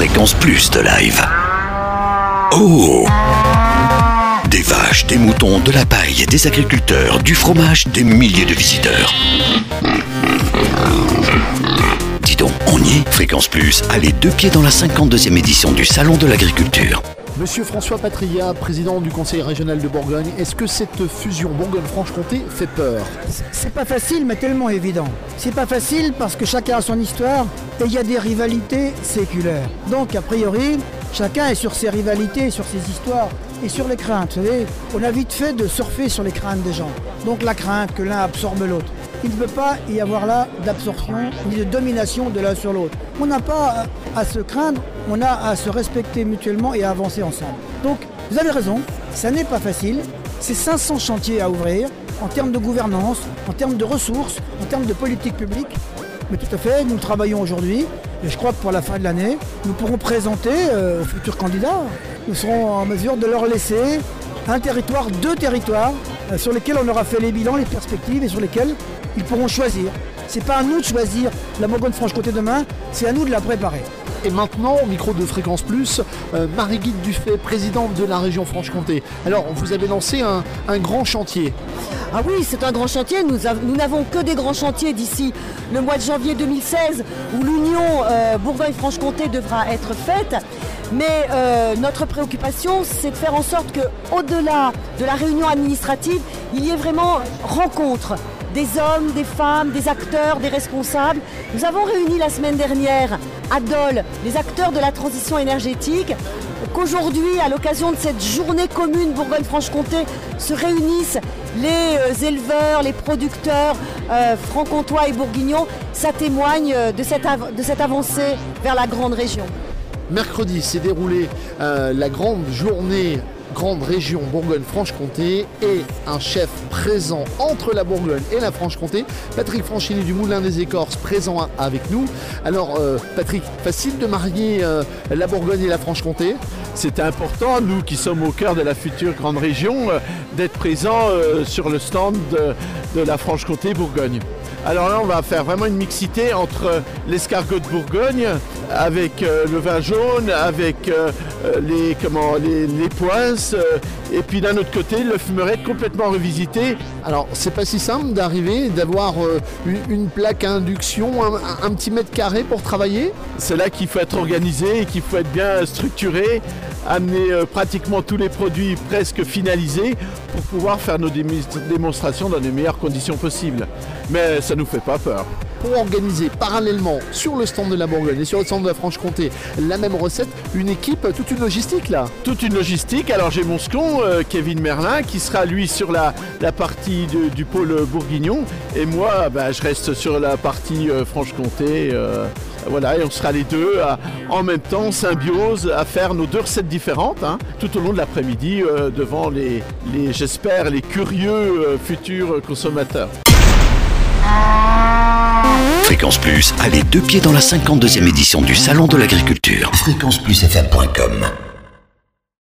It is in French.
Fréquence Plus de live. Oh Des vaches, des moutons, de la paille, des agriculteurs, du fromage, des milliers de visiteurs. Dis donc, on y est Fréquence Plus a les deux pieds dans la 52e édition du Salon de l'Agriculture. Monsieur François Patria, président du Conseil régional de Bourgogne, est-ce que cette fusion Bourgogne-Franche-Comté fait peur? C'est pas facile, mais tellement évident. C'est pas facile parce que chacun a son histoire et il y a des rivalités séculaires. Donc, a priori, chacun est sur ses rivalités, sur ses histoires et sur les craintes. Vous savez, on a vite fait de surfer sur les craintes des gens. Donc, la crainte que l'un absorbe l'autre. Il ne peut pas y avoir là d'absorption ni de domination de l'un sur l'autre. On n'a pas à se craindre, on a à se respecter mutuellement et à avancer ensemble. Donc, vous avez raison, ça n'est pas facile. C'est 500 chantiers à ouvrir en termes de gouvernance, en termes de ressources, en termes de politique publique. Mais tout à fait, nous travaillons aujourd'hui et je crois que pour la fin de l'année, nous pourrons présenter euh, aux futurs candidats, nous serons en mesure de leur laisser un territoire, deux territoires euh, sur lesquels on aura fait les bilans, les perspectives et sur lesquels ils pourront choisir. C'est pas à nous de choisir la Bourgogne-Franche-Comté demain, c'est à nous de la préparer. Et maintenant, au micro de Fréquence Plus, euh, Marie-Guide Dufay, présidente de la région Franche-Comté. Alors, vous avez lancé un, un grand chantier. Ah oui, c'est un grand chantier. Nous av- nous n'avons que des grands chantiers d'ici le mois de janvier 2016 où l'union euh, Bourgogne-Franche-Comté devra être faite. Mais euh, notre préoccupation, c'est de faire en sorte que, au-delà de la réunion administrative, il y ait vraiment rencontre des hommes, des femmes, des acteurs, des responsables. Nous avons réuni la semaine dernière à Dole les acteurs de la transition énergétique qu'aujourd'hui, à l'occasion de cette journée commune Bourgogne-Franche-Comté, se réunissent les euh, éleveurs, les producteurs euh, franc-comtois et bourguignons. Ça témoigne de cette avancée vers la grande région. Mercredi s'est déroulée euh, la grande journée grande région Bourgogne-Franche-Comté et un chef présent entre la Bourgogne et la Franche-Comté, Patrick Franchini du Moulin des Écorces, présent avec nous. Alors euh, Patrick, facile de marier euh, la Bourgogne et la Franche-Comté C'est important, nous qui sommes au cœur de la future grande région, d'être présents sur le stand de, de la Franche-Comté Bourgogne. Alors là, on va faire vraiment une mixité entre euh, l'escargot de Bourgogne, avec euh, le vin jaune, avec euh, les, comment, les, euh, et puis d'un autre côté, le fumerette complètement revisité. Alors c'est pas si simple d'arriver, d'avoir euh, une, plaque à induction, un, petit mètre carré pour travailler C'est là qu'il faut être organisé et qu'il faut être bien structuré, amener euh, pratiquement tous les produits presque finalisés pour pouvoir faire nos démonstrations dans les meilleures conditions possibles. Mais ça nous fait pas peur. Pour organiser parallèlement sur le stand de la Bourgogne et sur le stand de la Franche-Comté la même recette, une équipe, toute une logistique là. Toute une logistique. Alors j'ai mon second, euh, Kevin Merlin, qui sera lui sur la, partie du pôle bourguignon. Et moi, bah, je reste sur la partie euh, Franche-Comté. euh, voilà, et on sera les deux en même temps, symbiose, à faire nos deux recettes différentes hein, tout au long de l'après-midi euh, devant les, j'espère, les curieux euh, futurs consommateurs. Fréquence Plus a les deux pieds dans la 52e édition du Salon de l'Agriculture. Fréquenceplusfm.com